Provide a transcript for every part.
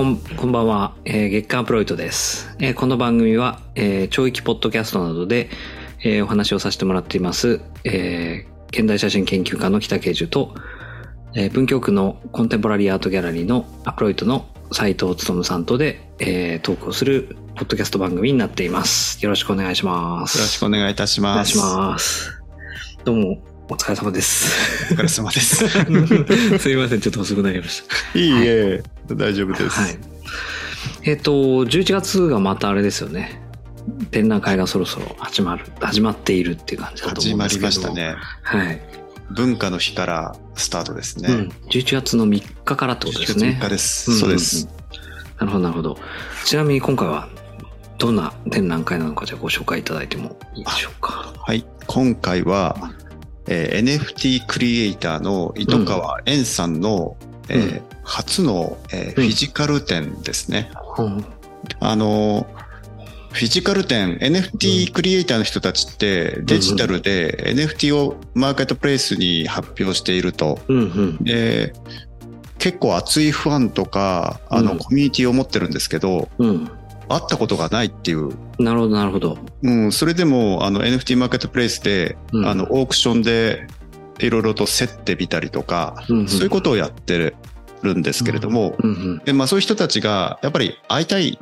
えーこん、こんばんは、えー月刊アプロイトです。えーこの番組は、えー、教育ポッドキャストなどで、えーお話をさせてもらっています、えー現代写真研究家の北慶樹と、えー文京区のコンテンポラリーアートギャラリーのアプロイトの斉藤勉さんとで、えートークをするポッドキャスト番組になっています。よろしくお願いします。よろしくお願いいたします。どうも、お疲れ様です。お疲れ様です。すいません、ちょっと遅くなりました。いいえ、大丈夫です。はい。えっ、と、11月がまたあれですよね。展覧会がそろそろ始まる、始まっているっていう感じだと思始まりうんですけど。ました。ね。はい。文化の日からスタートですね。うん。11月の3日からってことですね。11日です。うんそうです。なるほど、なるほど。ちなみに今回はどんな展覧会なのかじゃあご紹介いただいてもいいでしょうか。はい。今回は、えー NFT クリエイターの糸川円さんの、えーうん初の、えーうんフィジカル展ですね。うんあのフィジカル展、NFT クリエイターの人たちってデジタルで NFT をマーケットプレイスに発表していると。うんうん。で結構熱いファンとかあの、うんコミュニティを持ってるんですけどうん。会ったことがないっていう、なるほど、なるほど。うん、それでもあの NFT マーケットプレイスで、うんあのオークションでいろいろと競ってみたりとか、うんうんそういうことをやってるんですけれども、うんうん。でまあ、そういう人たちがやっぱり会いたい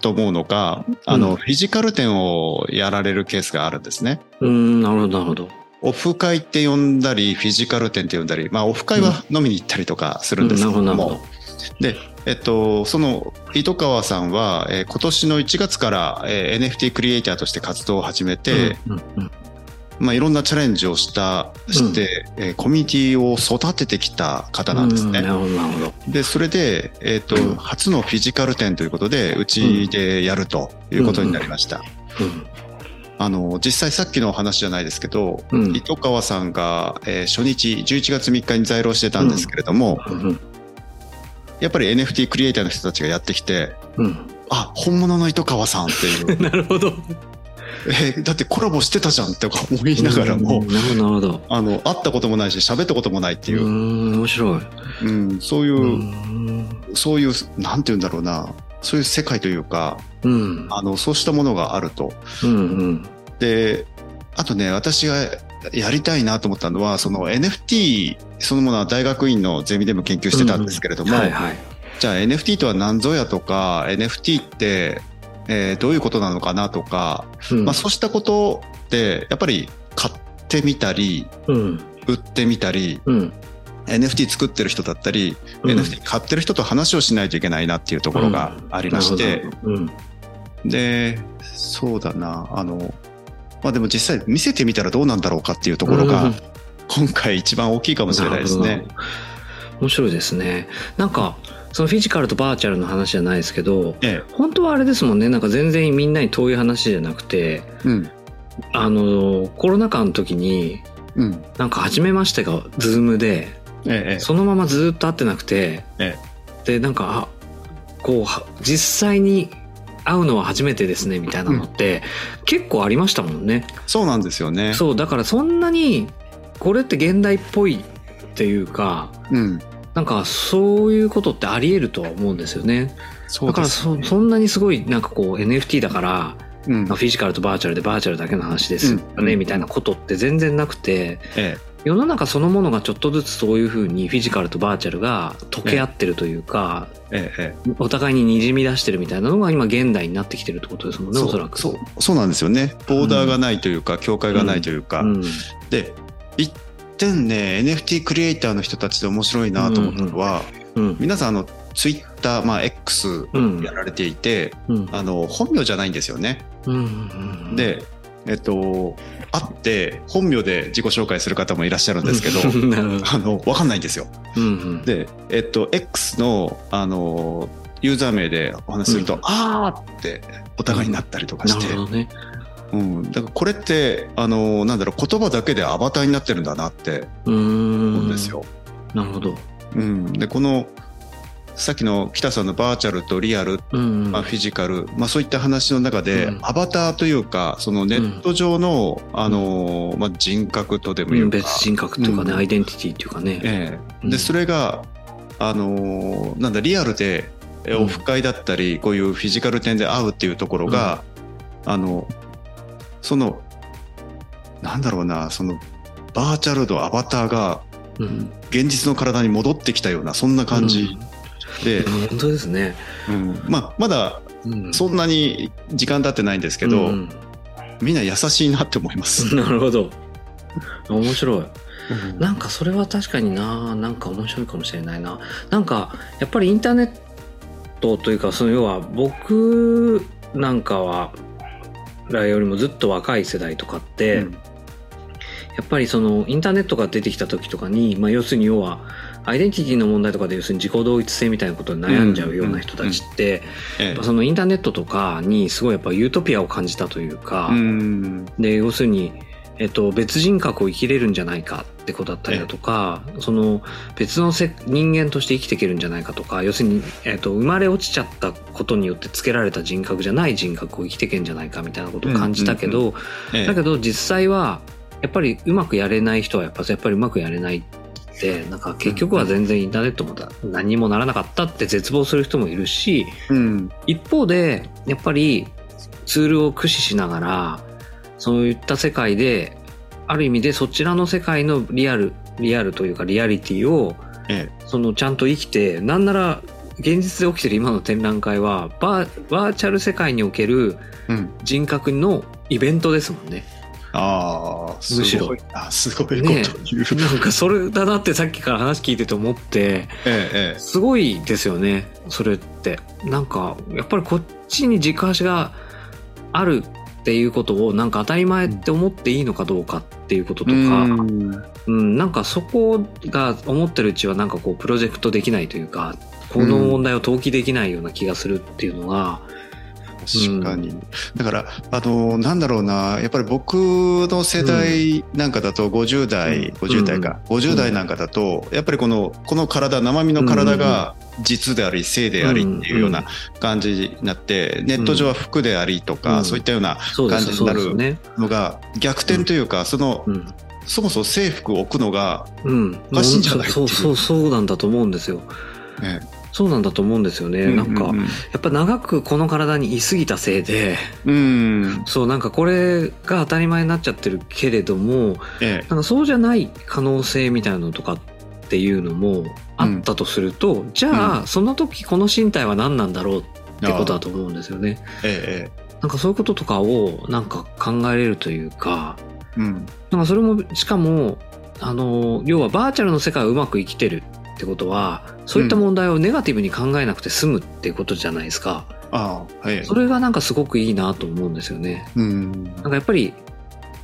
と思うのか、あのうんフィジカル展をやられるケースがあるんですね。うん、なるほど、なるほど。オフ会って呼んだり、フィジカル展って呼んだり、まあオフ会は飲みに行ったりとかするんですけどうんなるほど、も、なるほで、えっと、その糸川さんは、えー今年の1月から、えー NFT クリエイターとして活動を始めど。て、うんうんうんまあいろんなチャレンジをした、して、えーコミュニティを育ててきた方なんですね。うなるほど、なるほど。で、それで、えっと、うん初のフィジカル展ということで、うちでやるということになりました。うんあの、実際さっきの話じゃないですけど、うん糸川さんが、えー初日11月3日に在労してたんですけれども、うんやっぱり NFT クリエイターの人たちがやってきて、うん。あ、本物の糸川さんっていう、なるほど。えーだってコラボしてたじゃんって思いながらも、うんなるほど。あの、会ったこともないし、喋ったこともないっていうう、ん、面白い。うん、そういう、うん。そういう、なんて言うんだろうな、そういう世界というか、うん。あの、そうしたものがあると。うん。で、あとね、私がやりたいなと思ったのは、その NFT そのものは大学院のゼミでも研究してたんですけれども、はいはい。じゃあ NFT とは何ぞやとか、NFT って、えーどういうことなのかなとか、うんまあそうしたことって、やっぱり買ってみたり、うん。売ってみたり、うん。NFT 作ってる人だったり、うん NFT 買ってる人と話をしないといけないなっていうところがありまして、うん。で、そうだな、あの、まあでも実際見せてみたらどうなんだろうかっていうところが、うん今回一番大きいかもしれないですね面白いですね。なんか、そのフィジカルとバーチャルの話じゃないですけど、え本当はあれですもんね。なんか全然みんなに遠い話じゃなくて、え。うん。あの、コロナ禍の時に、うん。なんか初めましてがズームで、ええ。そのままずっと会ってなくて、えで、なんか、あ、こうは、実際に会うのは初めてですね、みたいなのって、結構ありましたもんね。そうなんですよね。そう、だからそんなに、これって現代っぽいっていうか、うん。なんかそういうことってあり得るとは思うんですよね。そうだからそそんなにすごいなんかこう NFT だから、うんまあ、フィジカルとバーチャルでバーチャルだけの話ですよね、うんみたいなことって全然なくて、え世の中そのものがちょっとずつそういうふうにフィジカルとバーチャルが溶け合ってるというか、え。ええ。えお互いににじみ出してるみたいなのが今現代になってきてるってことですもんね、え。おそらく。そう、そうなんですよね。ボーダーがないというか、境界がないというか。うん。で、一点ね、NFT クリエイターの人たちで面白いなと思ったのは、うん。皆さん、あの、ツイッター、まあ、X うん。やられていて、うん。あの、本名じゃないんですよね。うん。で、えっと、会って本名で自己紹介する方もいらっしゃるんですけ ど。あの、わかんないんですよ。うんうん。で、えっと、X の、あの、ユーザー名でお話しすると、うんあーってお互いになったりとかなして、るほどね。うん、だからこれって、あの、なんだろう、言葉だけでアバターになってるんだなって。思うんですよ。なるほど。うん。で、この、さっきの北さんのバーチャルとリアル、うん。まあ、フィジカル、まあ、そういった話の中で、うん。アバターというか、そのネット上の、あの、まあ、人格とでもいうか、別人格というかね、うん。アイデンティティっていうかね。ええ。うん。で、それが、あのーなんだリアルでオフ会だったり、こういうフィジカル展で会うっていうところが、あのそのなんだろうなそのバーチャルのアバターがうん。現実の体に戻ってきたようなそんな感じで、うん本当ですね。うんまあ、まだうんそんなに時間経ってないんですけど、うんみんな優しいなって思います。なるほど。面白い。なんかそれは確かにな、なんか面白いかもしれないな。なんかやっぱりインターネットというか、その要は僕なんかは、らよりもずっと若い世代とかって、うんやっぱりそのインターネットが出てきた時とかに、まあ要するに要は、アイデンティティの問題とかで要するに自己同一性みたいなことに悩んじゃうような人たちって、ええ。そのインターネットとかにすごいやっぱユートピアを感じたというか、うんで要するに、えっと、別人格を生きれるんじゃないかってことだったりだとか、その別のせ人間として生きていけるんじゃないかとか要するに、えっと、生まれ落ちちゃったことによってつけられた人格じゃない人格を生きていけんじゃないかみたいなことを感じたけど、ええ。だけど実際はやっぱりうまくやれない人はやっぱやっぱりうまくやれないってなんか結局は全然インターネットもだ何にもならなかったって絶望する人もいるし、うん。一方でやっぱりツールを駆使しながらそういった世界である意味でそちらの世界のリアルリアルというかリアリティをえそのちゃんと生きてなんなら現実で起きてる今の展覧会はバーバーチャル世界におけるえうん、人格のイベントですもんね。ああすむしろ。ごいあすごいことね言う、なんかそれだなってさっきから話聞いてて思ってええすごいですよねそれって。なんかやっぱりこっちに軸足があるっていうことをなんか当たり前って思っていいのかどうかっていうこととええか、うん。うん、なんかそこが思ってるうちはなんかこうプロジェクトできないというかこの問題を登記できないような気がするっていうのが、確かに、だからあのなんだろうなやっぱり僕の世代なんかだと50代、うん。50代か、50代なんかだとやっぱりこのこの体生身の体が実であり性でありっていうような感じになって、ネット上は服でありとか、うん。そういったような感じになる。のが逆転というか、そのうん。そもそも制服を置くのが、うん、おかしいんじゃないっていう。そうそうそうなんだと思うんですよ。ねそうなんだと思うんですよね。なんか、うん。やっぱ長くこの体に居すぎたせいで、うん、そうなんかこれが当たり前になっちゃってるけれども、ええ。なんかそうじゃない可能性みたいなのとかっていうのもあったとすると、じゃあ、その時この身体は何なんだろうってことだと思うんですよね。ええなんかそういうこととかをなんか考えれるというか、ええうん。なんかそれもしかもあの要はバーチャルの世界をうまく生きてるってことはそういった問題をネガティブに考えなくて済むってことじゃないですか。ああはい。それがなんかすごくいいなと思うんですよね。うん。なんかやっぱり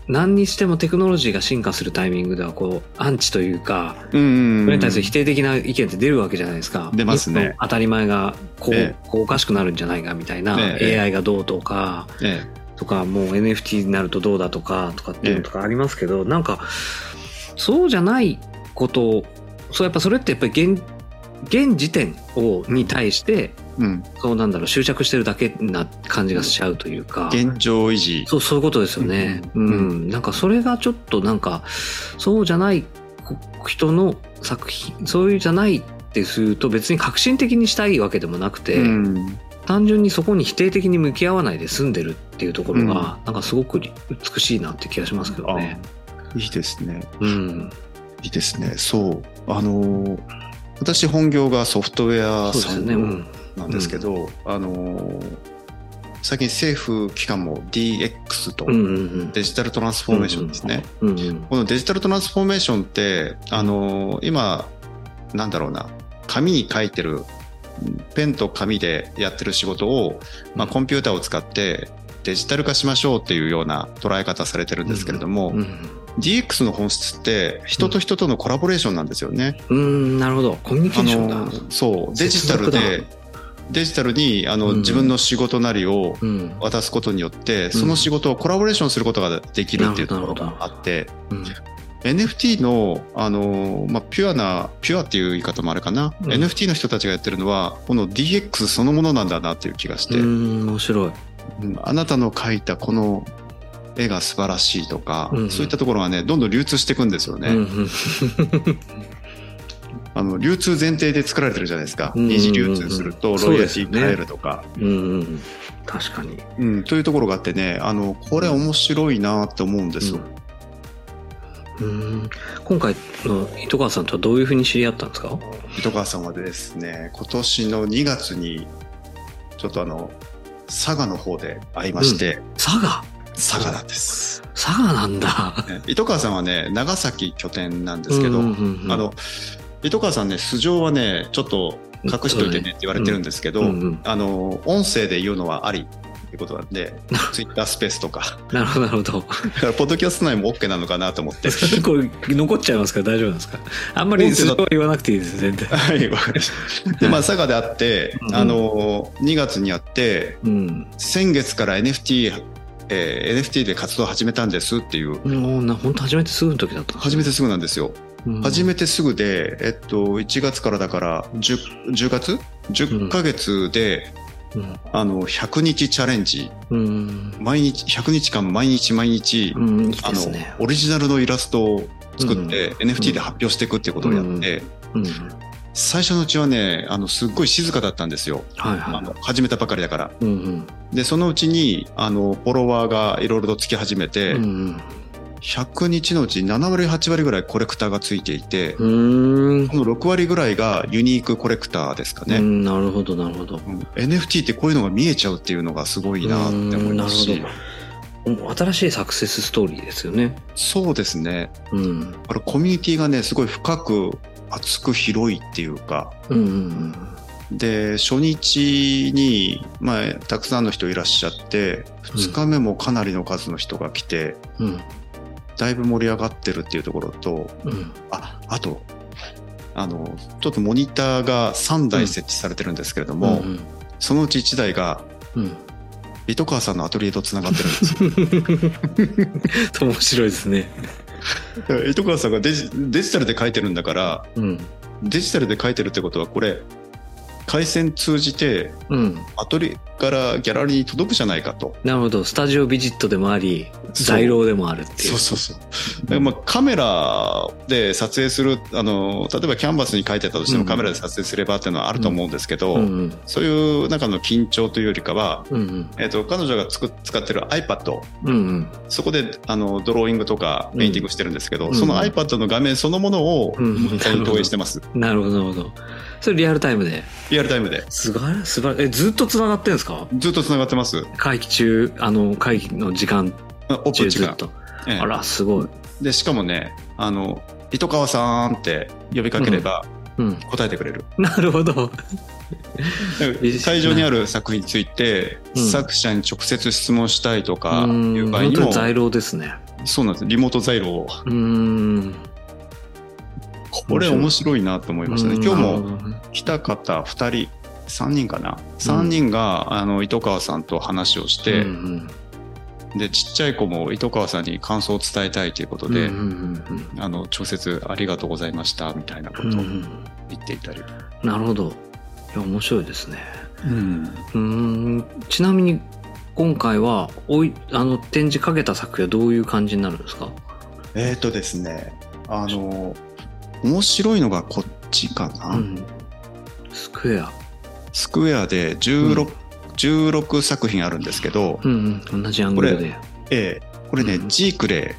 何にしてもテクノロジーが進化するタイミングではこうアンチというかうんそれに対する否定的な意見って出るわけじゃないですか。出ますね。当たり前がこう,、えこうおかしくなるんじゃないかみたいな、ええ。AI がどうとかえとかもう NFT になるとどうだとかとかっていうのとかありますけど、なんかそうじゃないことをそうやっぱそれってやっぱり現現時点をに対してえうんそうなんだろう執着してるだけな感じがしちゃうというか。現状維持そう、そういうことですよね。う。うんんなんかそれがちょっとなんか、そうじゃないこ人の作品、そういうじゃないってすると別に革新的にしたいわけでもなくて、うん単純にそこに否定的に向き合わないで済んでるっていうところが、うんなんかすごく美しいなって気がしますけどね。いいですねうん。いいですねそうあのー私本業がソフトウェアさんん。なんですけど、あのー最近政府機関も DX とうんうんうん。デジタルトランスフォーメーションですね、うんうん。このデジタルトランスフォーメーションってあのー今なんだろうな紙に書いてるペンと紙でやってる仕事を、まあ、コンピューターを使ってデジタル化しましょうっていうような捉え方されてるんですけれども、うん。DX の本質って人と人とのコラボレーションなんですよね。うん、なるほど。コミュニケあーションだ。のそうデジタル接でデジタルにあの、うん自分の仕事なりをうん。渡すことによってその仕事をコラボレーションすることができるっていうところがあってうん NFT のあの、まあ、ピュアなピュアっていう言い方もあるかな、うん NFT の人たちがやってるのはこの DX そのものなんだなっていう気がして、うん、面白い。うんあなたの描いたこの絵が素晴らしいとか、うんそういったところがねどんどん流通していくんですよね。うんうん。あの流通前提で作られてるじゃないですか、うんうんうん二次流通するとロイヤリティ変えるとか。うんうん。確かに。う、ん、というところがあってねあのこれ面白いなって思うんですよ、うん。今回の糸川さんとはどういうふうに知り合ったんですか？糸川さんはですね今年の2月にちょっとあの佐賀の方で会いまして、佐賀？佐賀なんです、佐賀なんだ。ね糸川さんはね長崎拠点なんですけど、うんうんうんうん。あの糸川さんね素性はねちょっと隠しといてねって言われてるんですけど、うんうんあの音声で言うのはありってことなんでツイッタースペースとか。なるほど、なるほど。だからポッドキャスト内も OK なのかなと思って。これ残っちゃいますか？ら大丈夫なんですか？あんまりそれは言わなくていいです、全然。はいわかりました。でまあ佐賀であって、うんあの2月にあってうん。先月から NFT、えー NFT で活動を始めたんですっていう。もうな、本当初めてすぐの時だった。んです初めてすぐなんですよ、うん。初めてすぐで、えっと、1月からだから 10, 10月？10ヶ月で、うん。あの100日チャレンジ。うん。毎日100日間毎日毎日、うん、いいあの。オリジナルのイラストを作って、うん。NFT で発表していくっていうことをやって、うん。最初のうちはねあのすっごい静かだったんですよ、はいはい。あの始めたばかりだからうんでそのうちにあのフォロワーがいろいろとつき始めて、うん。100日のうち7割8割ぐらいコレクターがついていて、うん。うん。この6割ぐらいがユニークコレクターですかね、うん、なるほど、なるほど。うん NFT ってこういうのが見えちゃうっていうのがすごいなって思いますし。新しいサクセスストーリーですよね。そうですねうん。これコミュニティがねすごい深く厚く広いっていうかうんうんで初日に、まあ、たくさんの人いらっしゃって2日目もかなりの数の人が来て、うん。うん。だいぶ盛り上がってるっていうところとうん。ああとあのちょっとモニターが3台設置されてるんですけれども、うんそのうち1台がうん。糸川さんのアトリエとつながってるんですよ 面白いですね。糸川さんがデジデジタルで書いてるんだからうん。デジタルで書いてるってことはこれ回線通じてうん。アトリエからギャラリーに届くじゃないかとなるほど。 studio visit でもあり、在廊でもあるっていう。そうそうそうだからまあカメラで撮影するあの例えばキャンバスに書いてたとしてうんもカメラで撮影すればっていうのはあると思うんですけど、うんうん。そういう中の緊張というよりかは、うんうん。えっと彼女がつく使ってる iPad うんうん。そこであのドローイングとかペインティングしてるんですけど、うんその iPad の画面そのものをうんモニターに投影してます、なるほど、なるほど。それリアルタイムで。リアルタイムで。すごい、素晴らしい。え、ずっと繋がってんですか？ずっと繋がってます。会議中、あの、会議の時間あオープン時間。中ずっと。ええあら、すごい。で、しかもね、あの、糸川さんって呼びかければうん。答えてくれる。なるほど。会場にある作品について、うん作者に直接質問したいとかうんいう場合にも、本当に在廊ですね。そうなんです。リモート在廊。うーん。これ面白いなと思いましたね。うん今日も来た方2人、3人かな？3人が、あの、糸川さんと話をして、うんで、ちっちゃい子も糸川さんに感想を伝えたいということうんで、うんうんあの、直接ありがとうございました、みたいなことをうんうん言っていたり。なるほど。いや、面白いですね。うん。うーん。ちなみに、今回は、おい、あの、展示かけた作品はどういう感じになるんですか？えっ、とですね、あの、面白いのがこっちかな。うん。スクエア。スクエアで16、16作品あるんですけど、うんうん。同じアングルで。ええこれね、うんジークレ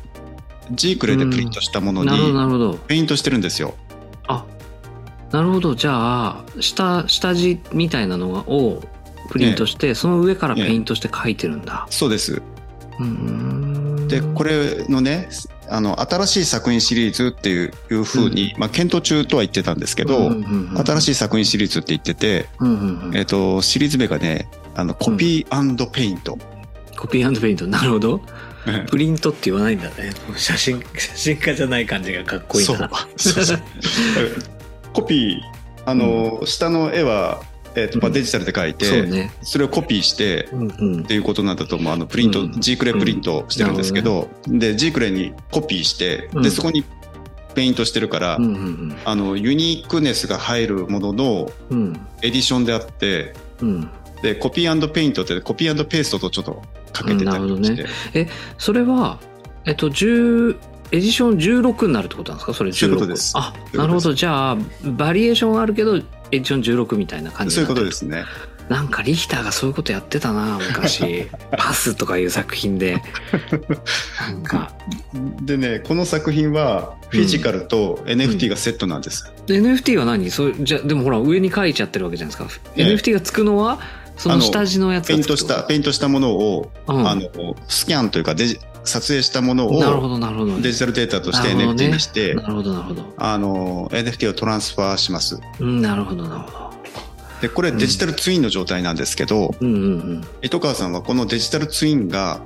イ、ジークレイでプリントしたものになるほど。ペイントしてるんですよ。あ、なるほど。じゃあ、下、下地みたいなのをプリントして、その上からペイントして書いてるんだ。そうです。うーんで、これのね、あの、新しい作品シリーズっていういうふうに、まあ、検討中とは言ってたんですけど、新しい、い作品シリーズって言ってて、うんうんうんえっ、と、シリーズ名がね、あの、コピーペイント。コピーペイント。なるほど。プリントって言わないんだね。写真、写真家じゃない感じがかっこいいそうな。そうそうコピー、あの、下の絵は、えっ、と、まあ、うんデジタルで描いて、そうね。それをコピーして、うんうんっ。ていうことなんだと思う。あの、プリント、うんジークレイプリントしてるんですけど、で、ジークレイにコピーして、で、うんそこにペイントしてるから、うんうんあの、 uniqueness が入るもののうん。うん。エディションであって、うん。で、コピーペイントってコピーペーストとちょっとかけてたりして、ねそれは、えっと、10、エディション16になるってことなんですか？それ16そういうことですあなるほどじゃあバリエーションはあるけどエディション16みたいな感じそういうことですね。なんかリヒターがそういうことやってたな昔。パスとかいう作品で。なんか。でね、この作品はフィジカルと NFT がセットなんです。で NFT は何？そうじゃでもほら上に書いちゃってるわけじゃないですか、ええ NFT がつくのはその下地のやつペイントした、ペイントしたものを、うん。あの、スキャンというかデジ、撮影したものをデジタルデータとして NFT にして、なるほどなるほど。あの、NFT をトランスファーします。うんなるほどなるほど。で、これデジタルツインの状態なんですけど、うんうん糸川さんはこのデジタルツインが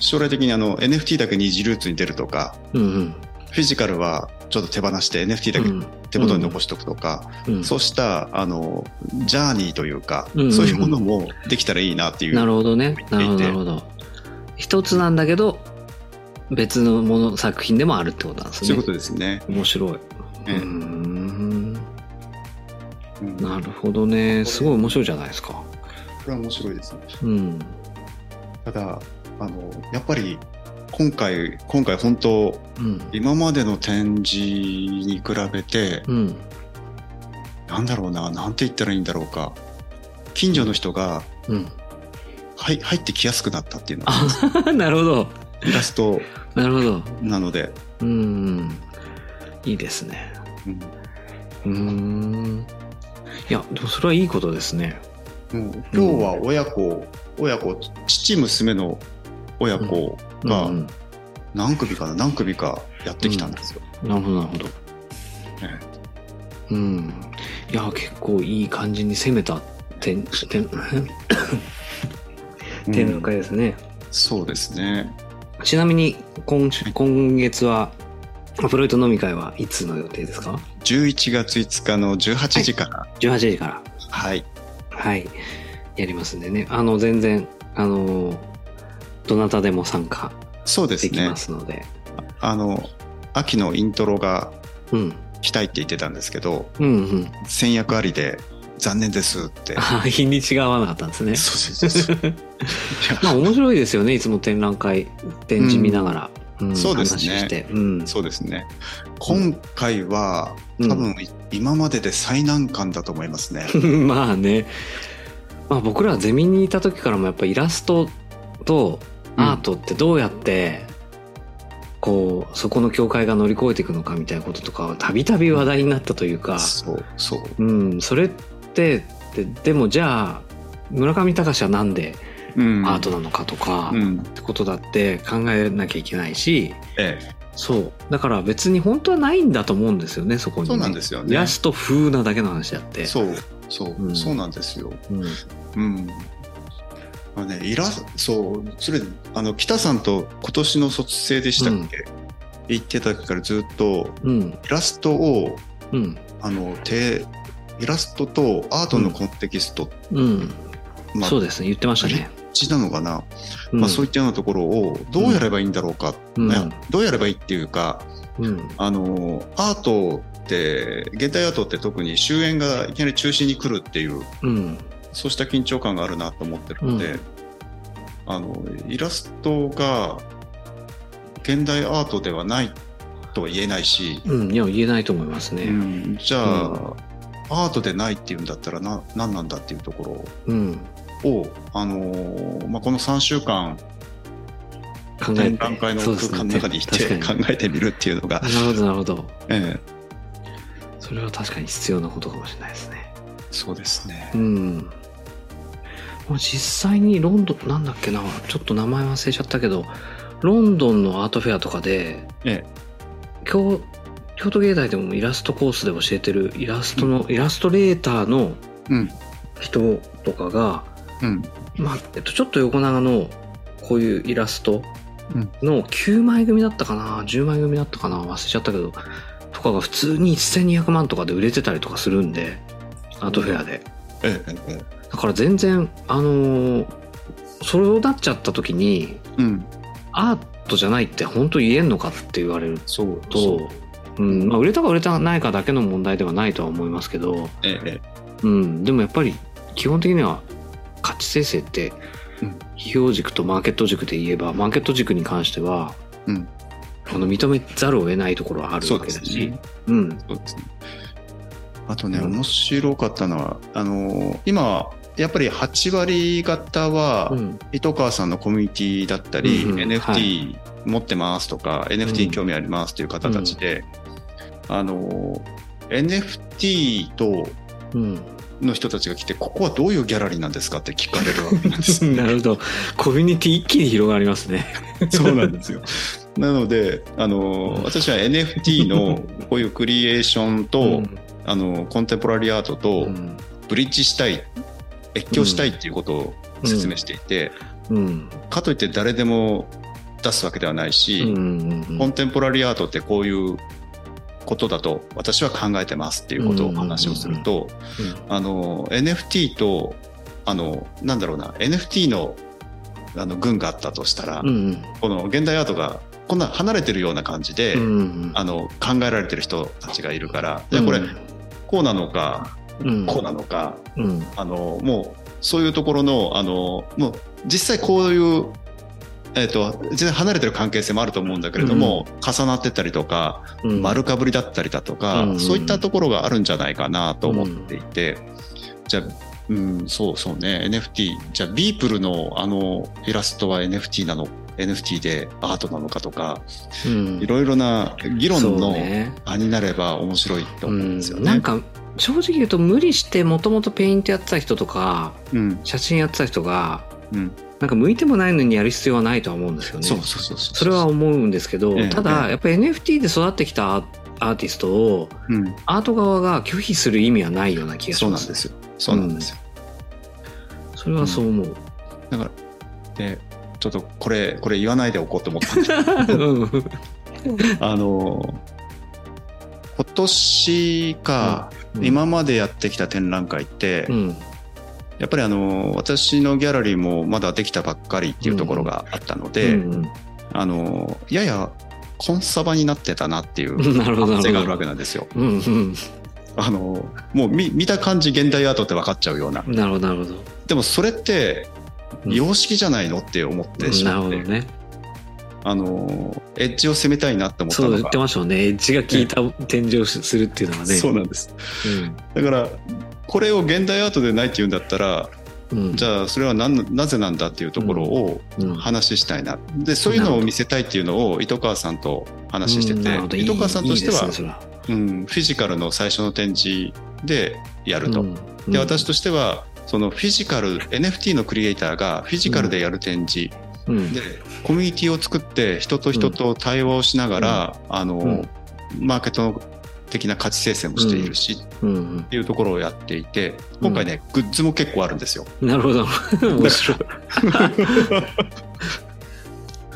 将来的にあの NFT だけ二次ルーツに出るとか、うんうん。フィジカルはちょっと手放して NFT だけ手元に残しておくとか、うん。そうしたあのジャーニーというか、うんうん。うんそういうものもできたらいいなっていう。なるほどね。なるほど見てなるほど一つなんだけど別のもの作品でもあるってことなんですねそういうことですね。面白い。うええうんなるほどね。すごい面白いじゃないですか。これは面白いですね。うん。ただあのやっぱり今回今回本当うん。今までの展示に比べて、うん。なんだろうななんて言ったらいいんだろうか近所の人がうん。はい入ってきやすくなったっていうのがあ、なるほど。イラストなるほど。なので、うん。いいですね。うんうーん。いや、でもそれはいいことですね。もう今日は親子、親子父娘の親子がうん何組かな何組かやってきたんですよ。なるほど、なるほど。ねうん。いや、結構いい感じに攻めた展、展、展覧会ですね。そうですね。ちなみに今週今月はフロイト飲み会はいつの予定ですか11月5日の18時から。18時からはい。はいやりますんでねあの全然あのどなたでも参加そうですねできま。すのであの、秋のイントロがうん来たいって言ってたんですけど、うんうん先約ありで残念ですって。あ日にちが合わなかったんですね。そうそうそう まあや面白いですよねいつも展覧会展示見ながら、うん。そうですね。話して、うん、そうですね。今回はうん。多分今までで最難関だと思いますね。まあね、まあ、僕らはゼミにいた時からもやっぱイラストとアートってどうやってこうそこの境界が乗り越えていくのかみたいなこととかはたびたび話題になったというか、そう、そう。うん、それってででもじゃあ村上隆はなんでうん。アートなのかとか、っうん。てことだって考えなきゃいけないしええ。そう。だから別に本当はないんだと思うんですよねそこに、ね、そうなんですよね。イラスト風なだけの話であって。そう、そう、うん。そうなんですよ。うん。うん。まあね、イラスそう、それ、あの、北さんと今年の卒生でしたっけ、言ってた時からずっと、うん。イラストを、うん。あの、手、イラストとアートのコンテキスト、うん、まあ、そうですね。言ってましたね、ちなのかな、うん。まあそういったようなところをどうやればいいんだろうか、うん。どうやればいいっていうか、うん。あの、アートって、現代アートって特に終焉がいきなり中心に来るっていう、うん。そうした緊張感があるなと思ってるので、うん。あの、イラストが現代アートではないとは言えないし、うん、いや言えないと思いますね。うん。じゃあ、アートでないっていうんだったらな何なんだっていうとこうん、ろを、あのーまあ、この3週間考えて展覧会の空間の中にいて考えてみるっていうのが、なるほどなるほど。ええ、それは確かに必要なことかもしれないですね。そうですねう。ん。まあ実際にロンドンなんだっけなちょっと名前忘れちゃったけどロンドンのアートフェアとかでええ、京京都芸大でもイラストコースで教えてるイラストの、イラストレーターのうん、人とかが、うん、まあえっと、ちょっと横長のこういうイラストの9枚組だったかな10枚組だったかな忘れちゃったけどとかが普通に1200万とかで売れてたりとかするんでアートフェアで。ええ、ええ、だから全然あのーそうなっちゃった時にうん、アートじゃないって本当言えんのかって言われるとそう、うんまあ、売れたか売れたないかだけの問題ではないとは思いますけど、ええ、えうん、でもやっぱり基本的には価値生成ってうん。費用軸とマーケット軸で言えばマーケット軸に関してはうん。あの認めざるを得ないところはあるわけだし、ね、うん、そうですね。あとね、うん。面白かったのは、あの、今、やっぱり8割方は、うん。糸川さんのコミュニティだったり、NFT 持ってますとか、NFT に興味ありますという方たちで、あの、NFT とうん、の人たちが来て、ここはどういうギャラリーなんですかって聞かれるわけなんです。なるほど。コミュニティ一気に広がりますね。そうなんですよ。なので、あの、私は NFT のこういうクリエーションと、うん。あの、コンテンポラリーアートとうん。ブリッジしたい、越境したいっていうことを説明していて、うん。かといって誰でも出すわけではないし、コンテンポラリーアートってこういうことだと私は考えてますっていうことをお話をすると、あの NFT とあのなんだろうな NFT のあの群があったとしたら、うんうん。この現代アートがこんな離れてるような感じで、うんうんあの考えられてる人たちがいるからじゃあこれ、こうなのかうん。こうなのか、うん。あのもうそういうところのあのもう実際こういう、えっと全然離れてる関係性もあると思うんだけれども、重なってたりとか、うん。丸かぶりだったりだとか、うん。そういったところがあるんじゃないかなと思っていて、じゃあ、うん、そうそうね NFT じゃあビープルのあのイラストは NFT なの NFT でアートなのかとかうん。いろいろな議論のね。場になれば面白いと思うんですよね。なんか正直言うと無理してもともとペイントやってた人とかうん。写真やってた人がうん、なんか向いてもないのにやる必要はないとは思うんですよね。そうそうそうそう。それは思うんですけど、ええただやっぱり NFT で育ってきたアーティストをうん、アート側が拒否する意味はないような気がします。そうなんですよ。そうなんですよ。それはそう思う。だから、で、ちょっとこれ、これ言わないでおこうと思ったんでうん。あの、今年か、うん。今までやってきた展覧会って、うんやっぱりあの、私のギャラリーもまだできたばっかりっていうところがあったので、うんあの、ややコンサバになってたなっていう 反省があるわ。けなんですよ。うんうんあの、もう見見た感じ現代アートって分かっちゃうような。なるほどなるほど。でもそれって、うん様式じゃないのって思ってしなるまって、ほどね。あの、エッジを攻めたいなって思ったのがそう言って、ましたもんね。エッジが効いた展示をするっていうのはね。そうなんです。うんだから、これを現代アートでないって言うんだったら、うん。じゃあそれは何なぜなんだっていうところをうん。話したいな。で、そういうのを見せたいっていうのを糸川さんと話してて糸川さんとしてはフィジカルの最初の展示でやると。うん。で、私としては、そのフィジカル、NFT のクリエイターがフィジカルでやる展示。うん。で、コミュニティを作って人と人と対話をしながら、あの、ん。マーケット的な価値生成もしているし、うんっていうところをやっていて、今回ね、グッズも結構あるんですよ。うんなるほど。面白い。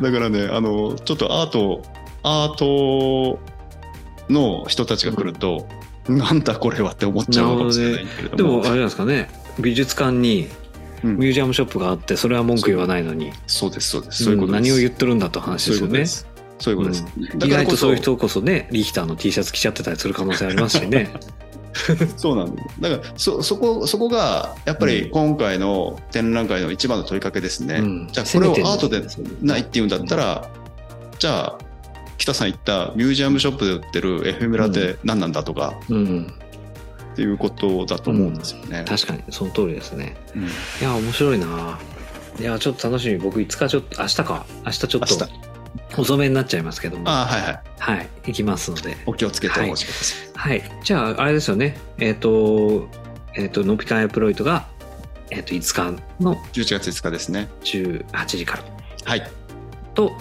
だからね、あの、ちょっとアート、アートの人たちが来ると、なんだこれはって思っちゃうのかもしれないけれども。でもあれないですかね。美術館にうんミュージアムショップがあって、それは文句言わないのに、そうです、そうです。そういうこと。何を言ってるんだと話そうですよね。ことです。そういうことです。だ意からこそ外とそういう人こそね、リヒターの T シャツ着ちゃってたりする可能性ありますしね。そうなんだ。だから、そ、そこ、そこが、やっぱり今回の展覧会の一番の問いかけですね。うんじゃあ、これをアートでないっていうんだったら、じゃあ、北さん言ったミュージアムショップで売ってるエフェメラって何なんだとかうん。っていうことだと思うんですよね。確かに、その通りですね。うんいや、面白いな。いや、ちょっと楽しみ。僕、いつかちょっと、明日か。明日ちょっと、遅めになっちゃいますけども。ああ、はいはい。はい。行きますので。お気をつけてお待ちください。はい。じゃあ、あれですよね。えっ、と、えっ、と、ノピカンエプロイトが、えっ、と、5日の11月5日ですね。18時から。はい。と、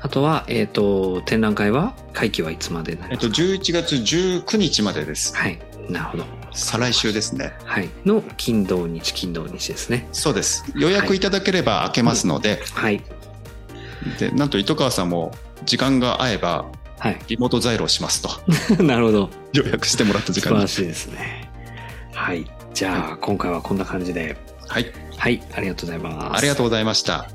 あとは、えっ、と、展覧会は、会期はいつまでになえっと、りますか、11月19日までです。はい。なるほど。再来週ですね。はい。の、金土日、金土日ですね。そうです。予約いただければ開けますので、はい。で、なんと糸川さんも時間が合えば、はい。リモート在庫しますと。なるほど。予約してもらった時間に。素晴らしいですね。はい。じゃあ、今回はこんな感じで。はい。はい。ありがとうございます。ありがとうございました。